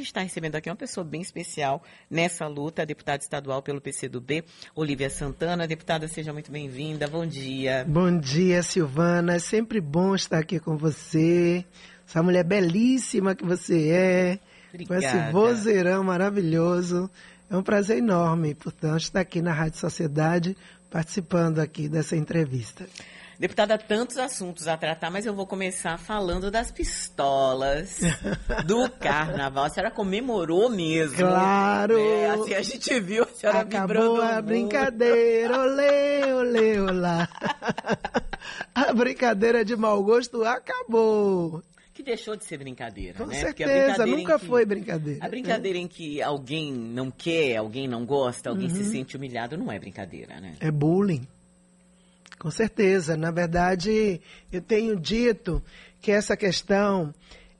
Está recebendo aqui uma pessoa bem especial nessa luta, a deputada estadual pelo PCdoB, Olivia Santana. Deputada, seja muito bem-vinda. Bom dia. Bom dia, Silvana. É sempre bom estar aqui com você. Essa mulher belíssima que você é. Obrigada. Com esse vozeirão maravilhoso. É um prazer enorme, portanto, estar aqui na Rádio Sociedade participando aqui dessa entrevista. Deputada, tantos assuntos a tratar, mas eu vou começar falando das pistolas do carnaval. A senhora comemorou mesmo. Claro! É, assim a gente viu a senhora Acabou a brincadeira, olê, olê, olá. a brincadeira de mau gosto acabou que deixou de ser brincadeira, Com né? certeza, nunca que, foi brincadeira. A brincadeira é. em que alguém não quer, alguém não gosta, alguém uhum. se sente humilhado, não é brincadeira, né? É bullying. Com certeza. Na verdade, eu tenho dito que essa questão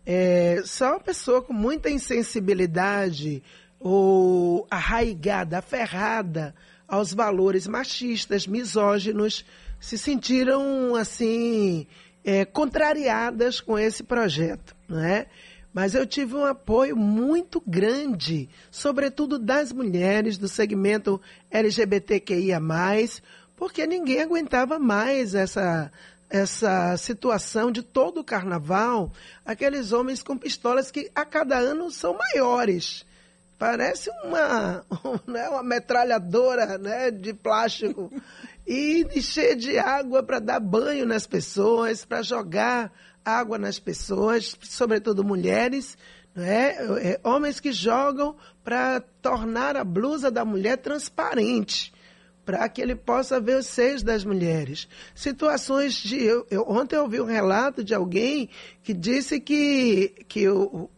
é só uma pessoa com muita insensibilidade ou arraigada, aferrada aos valores machistas, misóginos, se sentiram assim é, contrariadas com esse projeto, não é? Mas eu tive um apoio muito grande, sobretudo das mulheres do segmento LGBTQIA+, porque ninguém aguentava mais essa essa situação de todo o carnaval, aqueles homens com pistolas que a cada ano são maiores. Parece uma, né, uma metralhadora né, de plástico. e cheia de água para dar banho nas pessoas, para jogar água nas pessoas, sobretudo mulheres. Né? Homens que jogam para tornar a blusa da mulher transparente para que ele possa ver os seios das mulheres. Situações de. Eu, eu, ontem eu ouvi um relato de alguém que disse que, que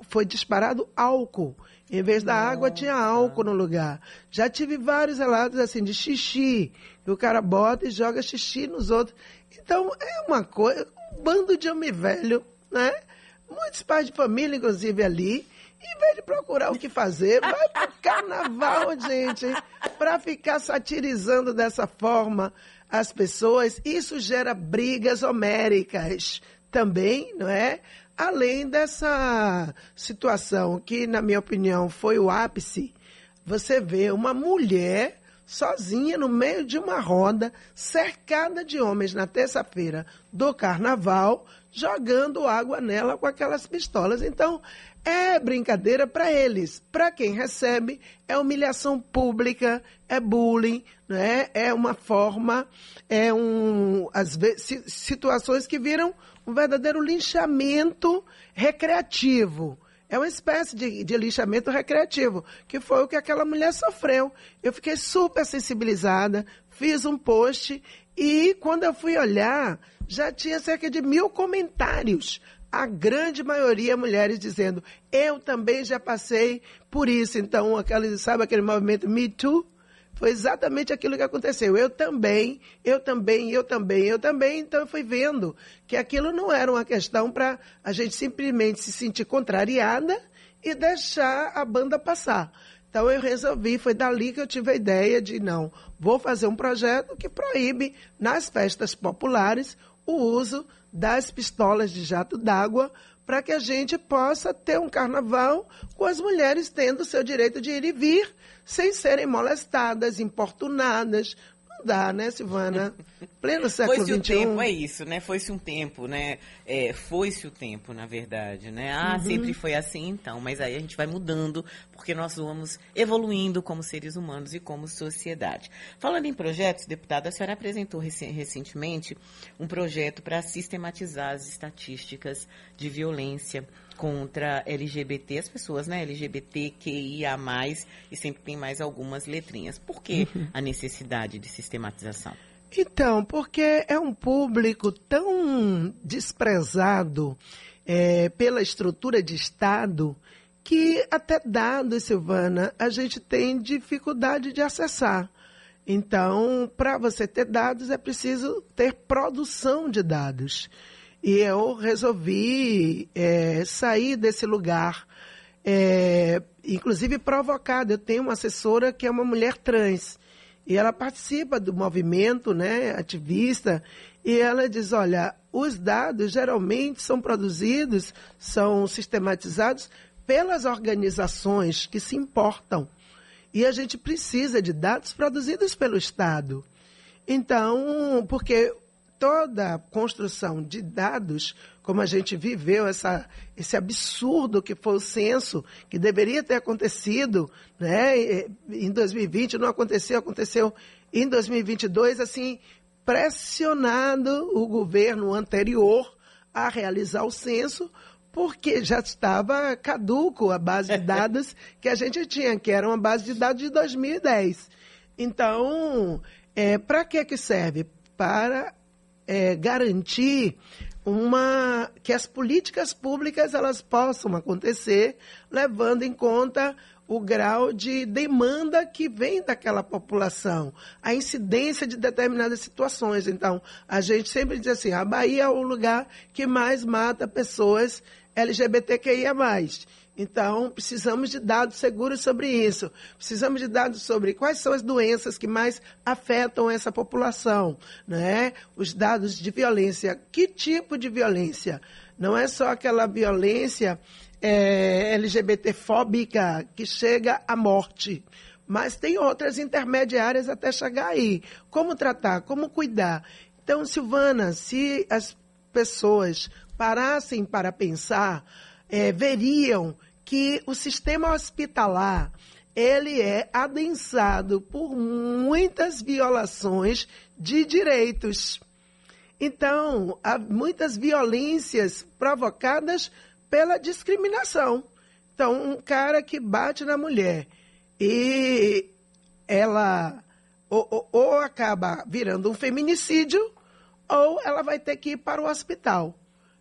foi disparado álcool. Em vez da Nossa. água, tinha álcool no lugar. Já tive vários relatos assim de xixi, que o cara bota e joga xixi nos outros. Então, é uma coisa, um bando de homem velho, né? Muitos pais de família, inclusive, ali em vez de procurar o que fazer, vai pro carnaval, gente, para ficar satirizando dessa forma as pessoas. Isso gera brigas homéricas também, não é? Além dessa situação que, na minha opinião, foi o ápice, você vê uma mulher sozinha no meio de uma roda, cercada de homens na terça-feira do carnaval, jogando água nela com aquelas pistolas. Então, é brincadeira para eles. Para quem recebe, é humilhação pública, é bullying, né? é uma forma, é um, às vezes, situações que viram um verdadeiro linchamento recreativo. É uma espécie de, de lixamento recreativo, que foi o que aquela mulher sofreu. Eu fiquei super sensibilizada, fiz um post e quando eu fui olhar, já tinha cerca de mil comentários a grande maioria mulheres dizendo, eu também já passei por isso. Então, aquele, sabe aquele movimento Me Too? Foi exatamente aquilo que aconteceu. Eu também, eu também, eu também, eu também. Então, eu fui vendo que aquilo não era uma questão para a gente simplesmente se sentir contrariada e deixar a banda passar. Então, eu resolvi, foi dali que eu tive a ideia de, não, vou fazer um projeto que proíbe, nas festas populares, o uso das pistolas de jato d'água para que a gente possa ter um carnaval com as mulheres tendo o seu direito de ir e vir sem serem molestadas, importunadas, dá, né, Silvana? Pleno século Foi-se o tempo, é isso, né? Foi-se um tempo, né? É, Foi-se o tempo, na verdade, né? Ah, uhum. sempre foi assim, então. Mas aí a gente vai mudando, porque nós vamos evoluindo como seres humanos e como sociedade. Falando em projetos, deputada, a senhora apresentou recentemente um projeto para sistematizar as estatísticas de violência contra LGBT, as pessoas, né, LGBTQIA+, e sempre tem mais algumas letrinhas. Por que uhum. a necessidade de sistematização? Então, porque é um público tão desprezado é, pela estrutura de Estado que até dados, Silvana, a gente tem dificuldade de acessar. Então, para você ter dados, é preciso ter produção de dados. E eu resolvi é, sair desse lugar, é, inclusive provocada. Eu tenho uma assessora que é uma mulher trans. E ela participa do movimento, né, ativista, e ela diz, olha, os dados geralmente são produzidos, são sistematizados pelas organizações que se importam. E a gente precisa de dados produzidos pelo Estado. Então, porque toda a construção de dados, como a gente viveu essa, esse absurdo que foi o censo, que deveria ter acontecido né, em 2020, não aconteceu, aconteceu em 2022, assim, pressionado o governo anterior a realizar o censo, porque já estava caduco a base de dados que a gente tinha, que era uma base de dados de 2010. Então, é, para que, que serve? Para é, garantir uma que as políticas públicas elas possam acontecer levando em conta o grau de demanda que vem daquela população, a incidência de determinadas situações. Então, a gente sempre diz assim: a Bahia é o lugar que mais mata pessoas LGBTQIA. Então, precisamos de dados seguros sobre isso. Precisamos de dados sobre quais são as doenças que mais afetam essa população, né? Os dados de violência. Que tipo de violência? Não é só aquela violência é, LGBTfóbica que chega à morte. Mas tem outras intermediárias até chegar aí. Como tratar? Como cuidar? Então, Silvana, se as pessoas parassem para pensar, é, veriam que o sistema hospitalar ele é adensado por muitas violações de direitos. Então, há muitas violências provocadas pela discriminação. Então, um cara que bate na mulher e ela ou, ou, ou acaba virando um feminicídio, ou ela vai ter que ir para o hospital.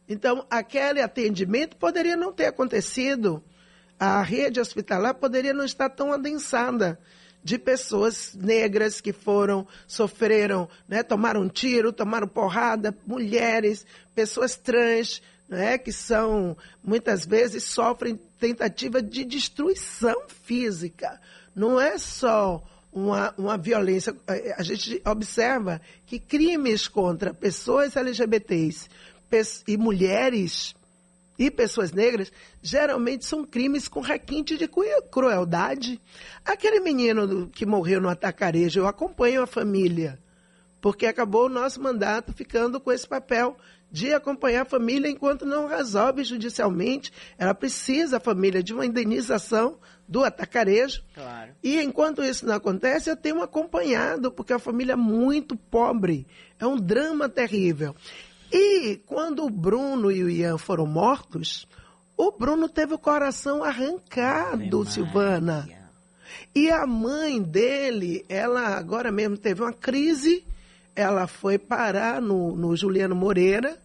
Então, aquele atendimento poderia não ter acontecido, a rede hospitalar poderia não estar tão adensada de pessoas negras que foram, sofreram, né, tomaram tiro, tomaram porrada, mulheres, pessoas trans, né, que são, muitas vezes, sofrem tentativa de destruição física. Não é só uma, uma violência. A gente observa que crimes contra pessoas LGBTs e mulheres e pessoas negras geralmente são crimes com requinte de crueldade. Aquele menino que morreu no atacarejo, eu acompanho a família, porque acabou o nosso mandato ficando com esse papel de acompanhar a família enquanto não resolve judicialmente. Ela precisa, a família, de uma indenização do atacarejo. Claro. E enquanto isso não acontece, eu tenho acompanhado, porque a família é muito pobre. É um drama terrível. E quando o Bruno e o Ian foram mortos, o Bruno teve o coração arrancado, Silvana. E a mãe dele, ela agora mesmo teve uma crise ela foi parar no, no Juliano Moreira,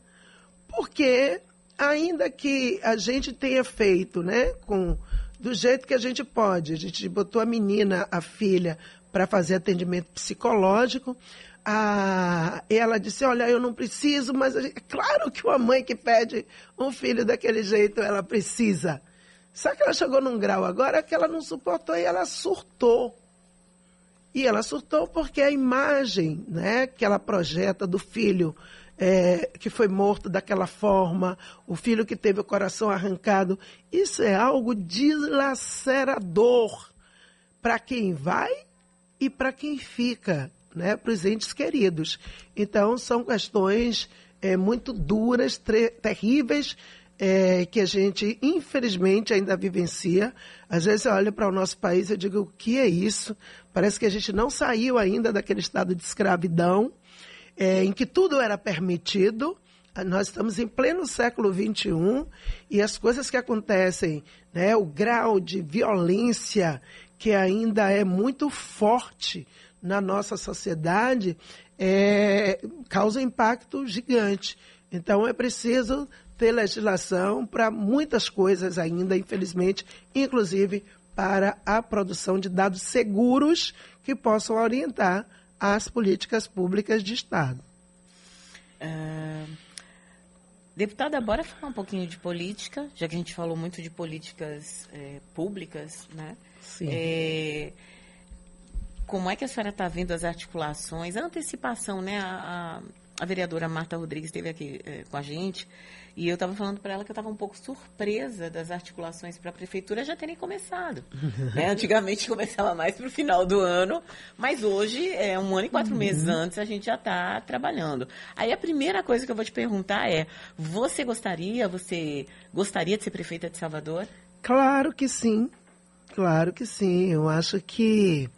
porque ainda que a gente tenha feito, né, com do jeito que a gente pode, a gente botou a menina, a filha, para fazer atendimento psicológico. A, ela disse: Olha, eu não preciso, mas é claro que uma mãe que pede um filho daquele jeito, ela precisa. Só que ela chegou num grau agora que ela não suportou e ela surtou. E ela surtou porque a imagem né, que ela projeta do filho é, que foi morto daquela forma, o filho que teve o coração arrancado, isso é algo dilacerador para quem vai e para quem fica, né, para os entes queridos. Então, são questões é, muito duras, terríveis, é, que a gente, infelizmente, ainda vivencia. Às vezes eu olho para o nosso país e digo, o que é isso? Parece que a gente não saiu ainda daquele estado de escravidão, é, em que tudo era permitido. Nós estamos em pleno século XXI e as coisas que acontecem, né, o grau de violência que ainda é muito forte na nossa sociedade, é, causa impacto gigante. Então é preciso ter legislação para muitas coisas ainda, infelizmente, inclusive para a produção de dados seguros que possam orientar as políticas públicas de Estado. Uh, deputada, bora falar um pouquinho de política, já que a gente falou muito de políticas é, públicas, né? Sim. É, como é que a senhora está vendo as articulações, a antecipação, né? A, a a vereadora Marta Rodrigues esteve aqui é, com a gente e eu estava falando para ela que eu estava um pouco surpresa das articulações para a prefeitura já terem começado. né? Antigamente começava mais para o final do ano, mas hoje, é um ano e quatro uhum. meses antes, a gente já está trabalhando. Aí a primeira coisa que eu vou te perguntar é: você gostaria, você gostaria de ser prefeita de Salvador? Claro que sim. Claro que sim. Eu acho que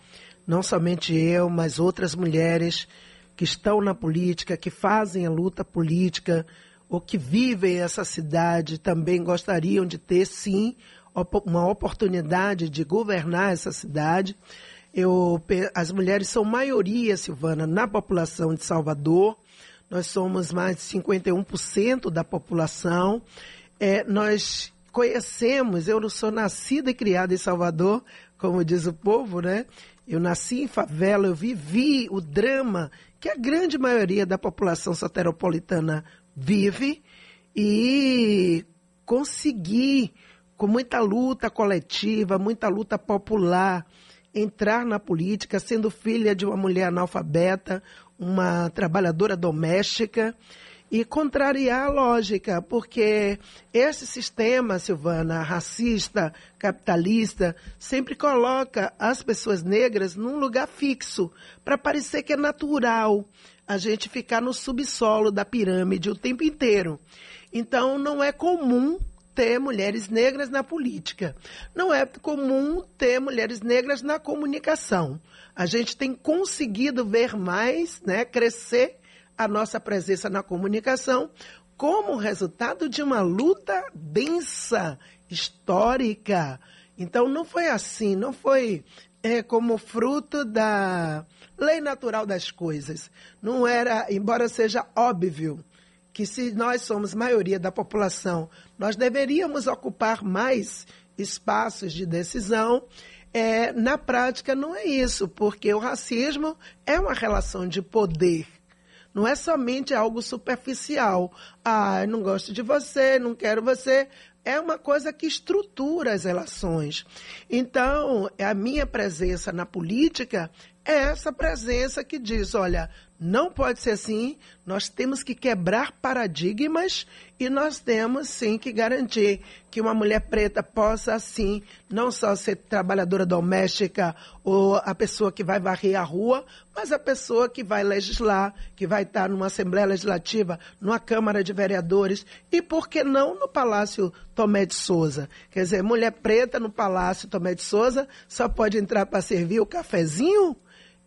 não somente eu, mas outras mulheres que estão na política, que fazem a luta política, ou que vivem essa cidade também gostariam de ter, sim, uma oportunidade de governar essa cidade. Eu, as mulheres são maioria, Silvana, na população de Salvador. Nós somos mais de 51% da população. É, nós conhecemos, eu não sou nascida e criada em Salvador, como diz o povo, né? Eu nasci em favela, eu vivi o drama que a grande maioria da população soteropolitana vive e conseguir, com muita luta coletiva, muita luta popular, entrar na política, sendo filha de uma mulher analfabeta, uma trabalhadora doméstica, e contrariar a lógica, porque esse sistema, Silvana, racista, capitalista, sempre coloca as pessoas negras num lugar fixo, para parecer que é natural a gente ficar no subsolo da pirâmide o tempo inteiro. Então, não é comum ter mulheres negras na política. Não é comum ter mulheres negras na comunicação. A gente tem conseguido ver mais, né, crescer a nossa presença na comunicação como resultado de uma luta densa, histórica. Então, não foi assim, não foi é, como fruto da lei natural das coisas. Não era, embora seja óbvio que se nós somos maioria da população, nós deveríamos ocupar mais espaços de decisão. É, na prática, não é isso, porque o racismo é uma relação de poder. Não é somente algo superficial. Ah, não gosto de você, não quero você. É uma coisa que estrutura as relações. Então, a minha presença na política é essa presença que diz: olha, não pode ser assim, nós temos que quebrar paradigmas e nós temos sim que garantir que uma mulher preta possa, assim, não só ser trabalhadora doméstica ou a pessoa que vai varrer a rua, mas a pessoa que vai legislar, que vai estar numa Assembleia Legislativa, numa Câmara de Vereadores e, por que não, no Palácio Tomé de Souza. Quer dizer, mulher preta no Palácio Tomé de Souza só pode entrar para servir o cafezinho?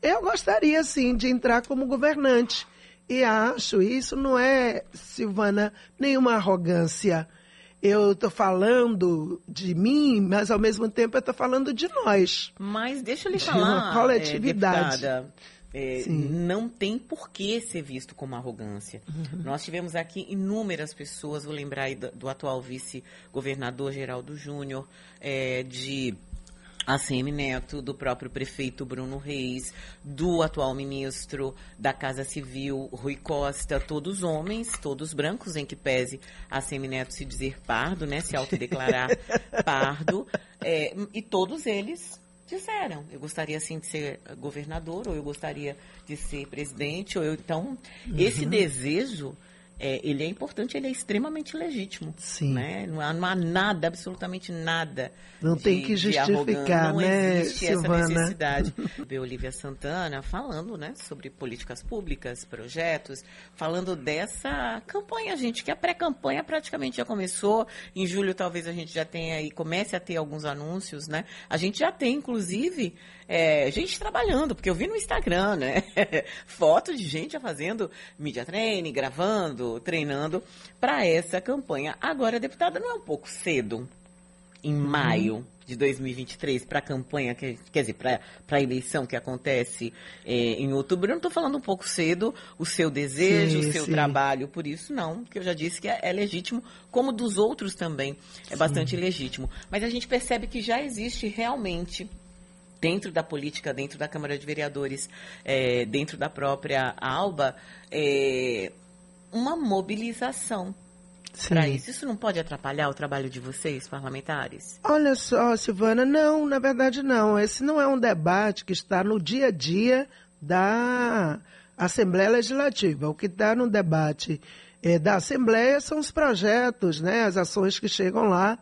Eu gostaria, sim, de entrar como governante. E acho isso não é, Silvana, nenhuma arrogância. Eu estou falando de mim, mas ao mesmo tempo eu estou falando de nós. Mas deixa eu lhe falar, uma coletividade. É, é, não tem por que ser visto como arrogância. Uhum. Nós tivemos aqui inúmeras pessoas, vou lembrar aí do, do atual vice-governador Geraldo Júnior, é, de ACM Neto, do próprio prefeito Bruno Reis, do atual ministro da Casa Civil, Rui Costa, todos homens, todos brancos, em que pese ACM Neto se dizer pardo, né, se autodeclarar pardo, é, e todos eles disseram, eu gostaria sim de ser governador, ou eu gostaria de ser presidente, ou eu, então, uhum. esse desejo é, ele é importante, ele é extremamente legítimo. Sim. Né? Não, há, não há nada, absolutamente nada. Não de, tem que justificar, não né, existe Silvana? essa necessidade. Ver Olivia Santana falando né, sobre políticas públicas, projetos, falando dessa campanha, gente, que a pré-campanha praticamente já começou. Em julho talvez a gente já tenha aí, comece a ter alguns anúncios, né? A gente já tem, inclusive, é, gente trabalhando, porque eu vi no Instagram, né? Foto de gente já fazendo media training, gravando, treinando para essa campanha. Agora, deputada, não é um pouco cedo, em uhum. maio de 2023, para a campanha, que, quer dizer, para a eleição que acontece é, em outubro? Eu não estou falando um pouco cedo o seu desejo, sim, o seu sim. trabalho, por isso não, porque eu já disse que é, é legítimo, como dos outros também é sim. bastante legítimo. Mas a gente percebe que já existe realmente dentro da política, dentro da Câmara de Vereadores, é, dentro da própria ALBA, é, uma mobilização para isso. Isso não pode atrapalhar o trabalho de vocês, parlamentares? Olha só, Silvana, não, na verdade não. Esse não é um debate que está no dia a dia da Assembleia Legislativa. O que está no debate é, da Assembleia são os projetos, né, as ações que chegam lá.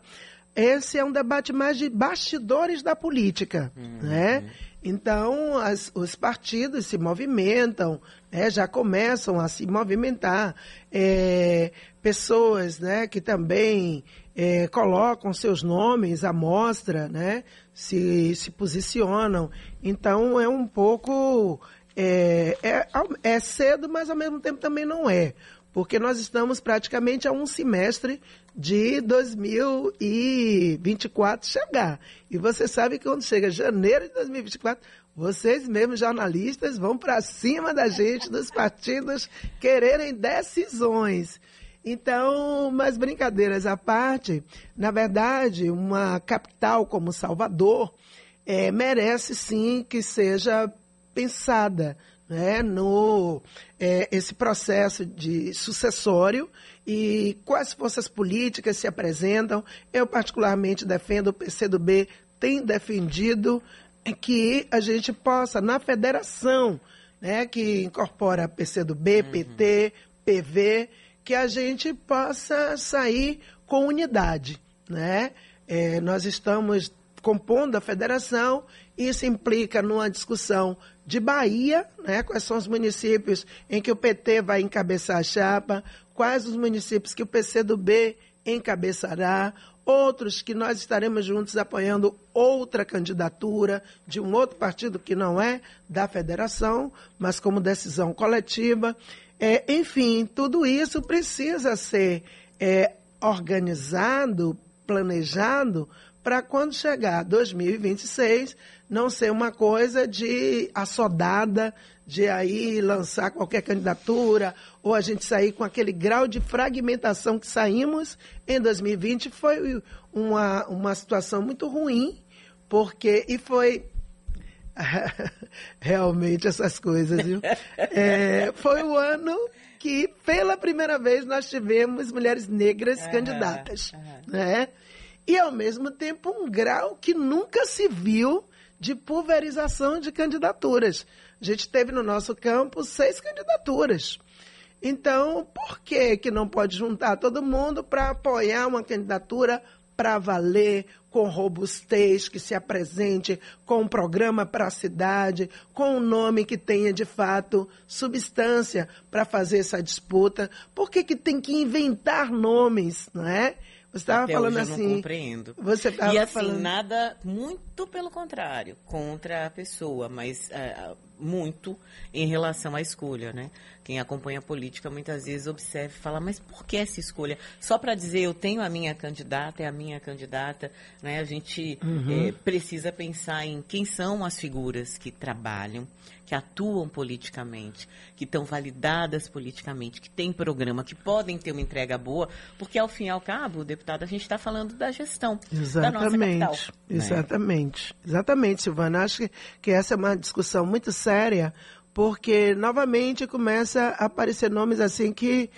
Esse é um debate mais de bastidores da política, uhum. né? Então, as, os partidos se movimentam, né, já começam a se movimentar. É, pessoas né, que também é, colocam seus nomes à mostra, né, se, se posicionam. Então, é um pouco. É, é, é cedo, mas ao mesmo tempo também não é porque nós estamos praticamente a um semestre de 2024 chegar. E você sabe que quando chega janeiro de 2024, vocês mesmos jornalistas vão para cima da gente, dos partidos, quererem decisões. Então, mas brincadeiras à parte, na verdade, uma capital como Salvador é, merece sim que seja pensada né, no é, esse processo de sucessório e quais forças políticas se apresentam. Eu particularmente defendo, o PCdoB tem defendido que a gente possa, na federação, né, que incorpora PCdoB, uhum. PT, PV, que a gente possa sair com unidade. Né? É, nós estamos compondo a federação, isso implica numa discussão de Bahia, né, quais são os municípios em que o PT vai encabeçar a chapa, quais os municípios que o PCdoB encabeçará, outros que nós estaremos juntos apoiando outra candidatura de um outro partido que não é da federação, mas como decisão coletiva. É, enfim, tudo isso precisa ser é, organizado, planejado, para quando chegar 2026 não ser uma coisa de assodada, de aí lançar qualquer candidatura, ou a gente sair com aquele grau de fragmentação que saímos em 2020, foi uma, uma situação muito ruim, porque, e foi realmente essas coisas, viu? É, foi o ano que, pela primeira vez, nós tivemos mulheres negras candidatas, né? E, ao mesmo tempo, um grau que nunca se viu de pulverização de candidaturas. A gente teve no nosso campo seis candidaturas. Então, por que, que não pode juntar todo mundo para apoiar uma candidatura para valer, com robustez, que se apresente com um programa para a cidade, com um nome que tenha de fato substância para fazer essa disputa? Por que, que tem que inventar nomes, não é? Você estava falando hoje assim. Eu não compreendo. Você e assim, falando... nada, muito pelo contrário, contra a pessoa, mas uh, muito em relação à escolha, né? Quem acompanha a política muitas vezes observa e fala, mas por que essa escolha? Só para dizer eu tenho a minha candidata, é a minha candidata, né? A gente uhum. é, precisa pensar em quem são as figuras que trabalham, que atuam politicamente, que estão validadas politicamente, que têm programa, que podem ter uma entrega boa, porque ao fim e ao cabo, deputado, a gente está falando da gestão Exatamente. da nossa capital. Né? Exatamente. Né? Exatamente, Silvana. Acho que, que essa é uma discussão muito séria, porque novamente começa a aparecer nomes assim que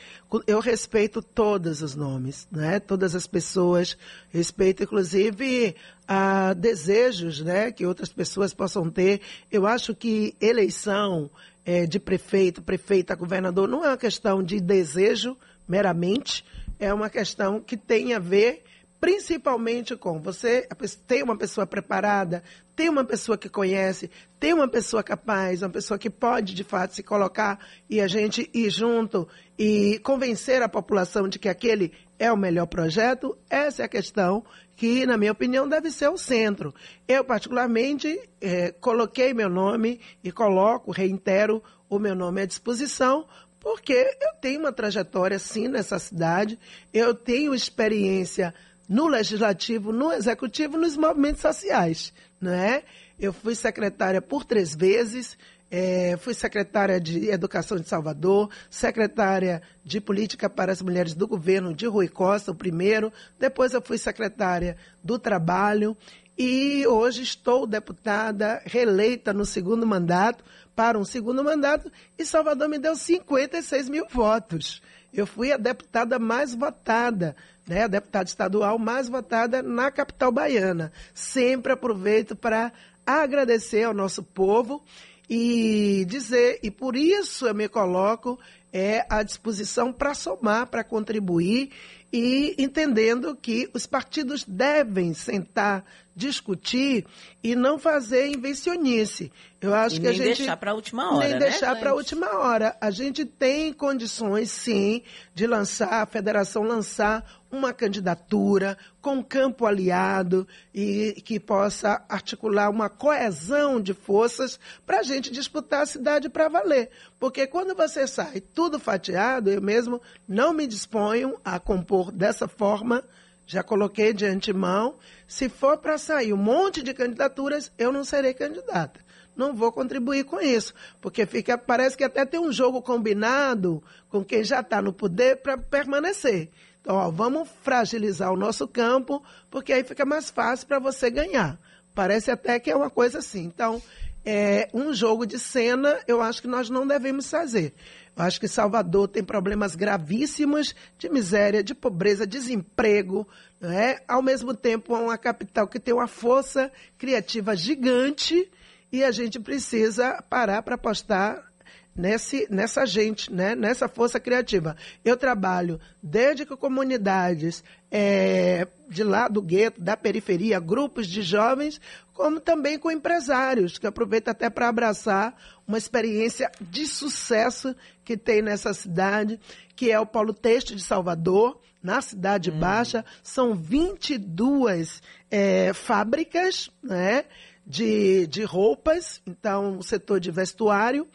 eu respeito todos os nomes, né? Todas as pessoas, respeito inclusive a desejos, né? Que outras pessoas possam ter. Eu acho que eleição é, de prefeito, prefeita, governador não é uma questão de desejo meramente, é uma questão que tem a ver principalmente com você tem uma pessoa preparada, tem uma pessoa que conhece, tem uma pessoa capaz, uma pessoa que pode de fato se colocar e a gente ir junto e convencer a população de que aquele é o melhor projeto, essa é a questão que, na minha opinião, deve ser o centro. Eu, particularmente, é, coloquei meu nome e coloco, reitero o meu nome à disposição, porque eu tenho uma trajetória, sim, nessa cidade, eu tenho experiência no legislativo, no executivo, nos movimentos sociais, não é? Eu fui secretária por três vezes, é, fui secretária de Educação de Salvador, secretária de Política para as Mulheres do governo de Rui Costa, o primeiro. Depois eu fui secretária do Trabalho e hoje estou deputada reeleita no segundo mandato, para um segundo mandato, e Salvador me deu 56 mil votos. Eu fui a deputada mais votada né, a deputada estadual mais votada na capital baiana. Sempre aproveito para agradecer ao nosso povo e dizer, e por isso eu me coloco é, à disposição para somar, para contribuir e entendendo que os partidos devem sentar, discutir e não fazer invencionice. Eu acho e que a gente deixar para a última hora, nem né, deixar para a última hora. A gente tem condições, sim, de lançar a federação lançar uma candidatura com campo aliado e que possa articular uma coesão de forças para a gente disputar a cidade para valer. Porque quando você sai tudo fatiado, eu mesmo não me disponho a compor dessa forma, já coloquei de antemão. Se for para sair um monte de candidaturas, eu não serei candidata não vou contribuir com isso, porque fica, parece que até tem um jogo combinado com quem já está no poder para permanecer. Então, ó, vamos fragilizar o nosso campo, porque aí fica mais fácil para você ganhar. Parece até que é uma coisa assim. Então, é, um jogo de cena, eu acho que nós não devemos fazer. Eu acho que Salvador tem problemas gravíssimos de miséria, de pobreza, desemprego. é? Ao mesmo tempo, é uma capital que tem uma força criativa gigante e a gente precisa parar para apostar nesse, nessa gente, né? nessa força criativa. Eu trabalho desde que comunidades é, de lá do gueto, da periferia, grupos de jovens, como também com empresários, que aproveito até para abraçar uma experiência de sucesso que tem nessa cidade, que é o Polo Têxtil de Salvador, na Cidade hum. Baixa. São 22 é, fábricas, né? De, de roupas, então o setor de vestuário,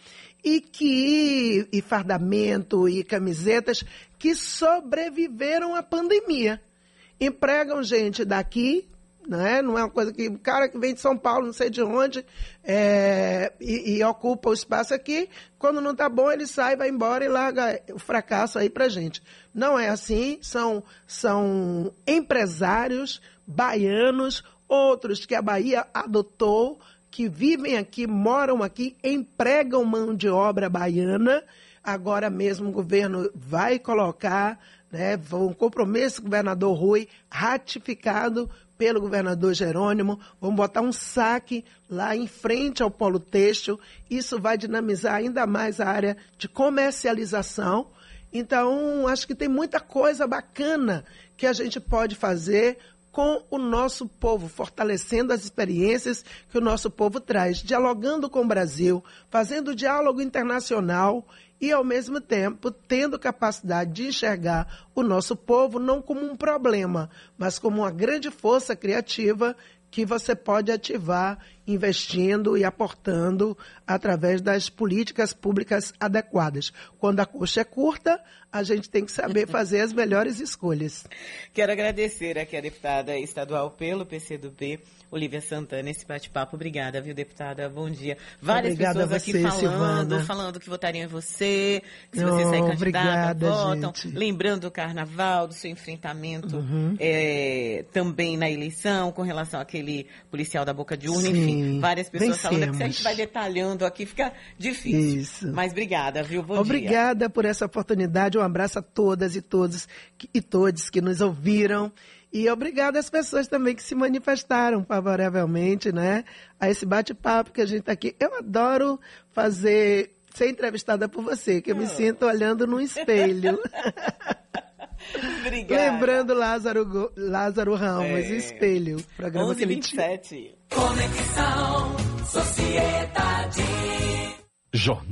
e que e fardamento e camisetas que sobreviveram à pandemia. Empregam gente daqui, né? não é uma coisa que o cara que vem de São Paulo, não sei de onde, é, e, e, ocupa o espaço aqui, quando não está bom ele sai, vai embora e larga o fracasso aí para gente. Não é assim, são, são empresários baianos, outros que a Bahia adotou, que vivem aqui, moram aqui, empregam mão de obra baiana. Agora mesmo o governo vai colocar né, um compromisso do governador Rui, ratificado pelo governador Jerônimo. Vamos botar um saque lá em frente ao polo têxtil. Isso vai dinamizar ainda mais a área de comercialização. Então, acho que tem muita coisa bacana que a gente pode fazer com o nosso povo, fortalecendo as experiências que o nosso povo traz, dialogando com o Brasil, fazendo diálogo internacional e, ao mesmo tempo, tendo capacidade de enxergar o nosso povo não como um problema, mas como uma grande força criativa que você pode ativar investindo e aportando através das políticas públicas adequadas. Quando a coxa é curta, a gente tem que saber fazer as melhores escolhas. Quero agradecer aqui a deputada estadual pelo PCdoB, Olivia Santana, esse bate-papo. Obrigada, viu, deputada? Bom dia. Várias obrigada pessoas você, aqui falando, Silvana. falando que votariam em você, que se você oh, sair candidata, obrigada, votam. Gente. Lembrando o carnaval, do seu enfrentamento uhum. é, também na eleição, com relação àquele policial da Boca de Urna, Sim, enfim. Várias pessoas vencemos. falando que se a gente vai detalhando aqui, fica difícil. Isso. Mas obrigada, viu? Bom obrigada dia. por essa oportunidade. Um abraço a todas e todos e todos que nos ouviram. E obrigada às pessoas também que se manifestaram favoravelmente, né? A esse bate-papo que a gente está aqui. Eu adoro fazer, ser entrevistada por você, que eu me oh. sinto olhando no espelho. Obrigada. Lembrando Lázaro, Lázaro Ramos, é. Espelho. Programa 11, que ele 27. Conexão Sociedade. Jornal.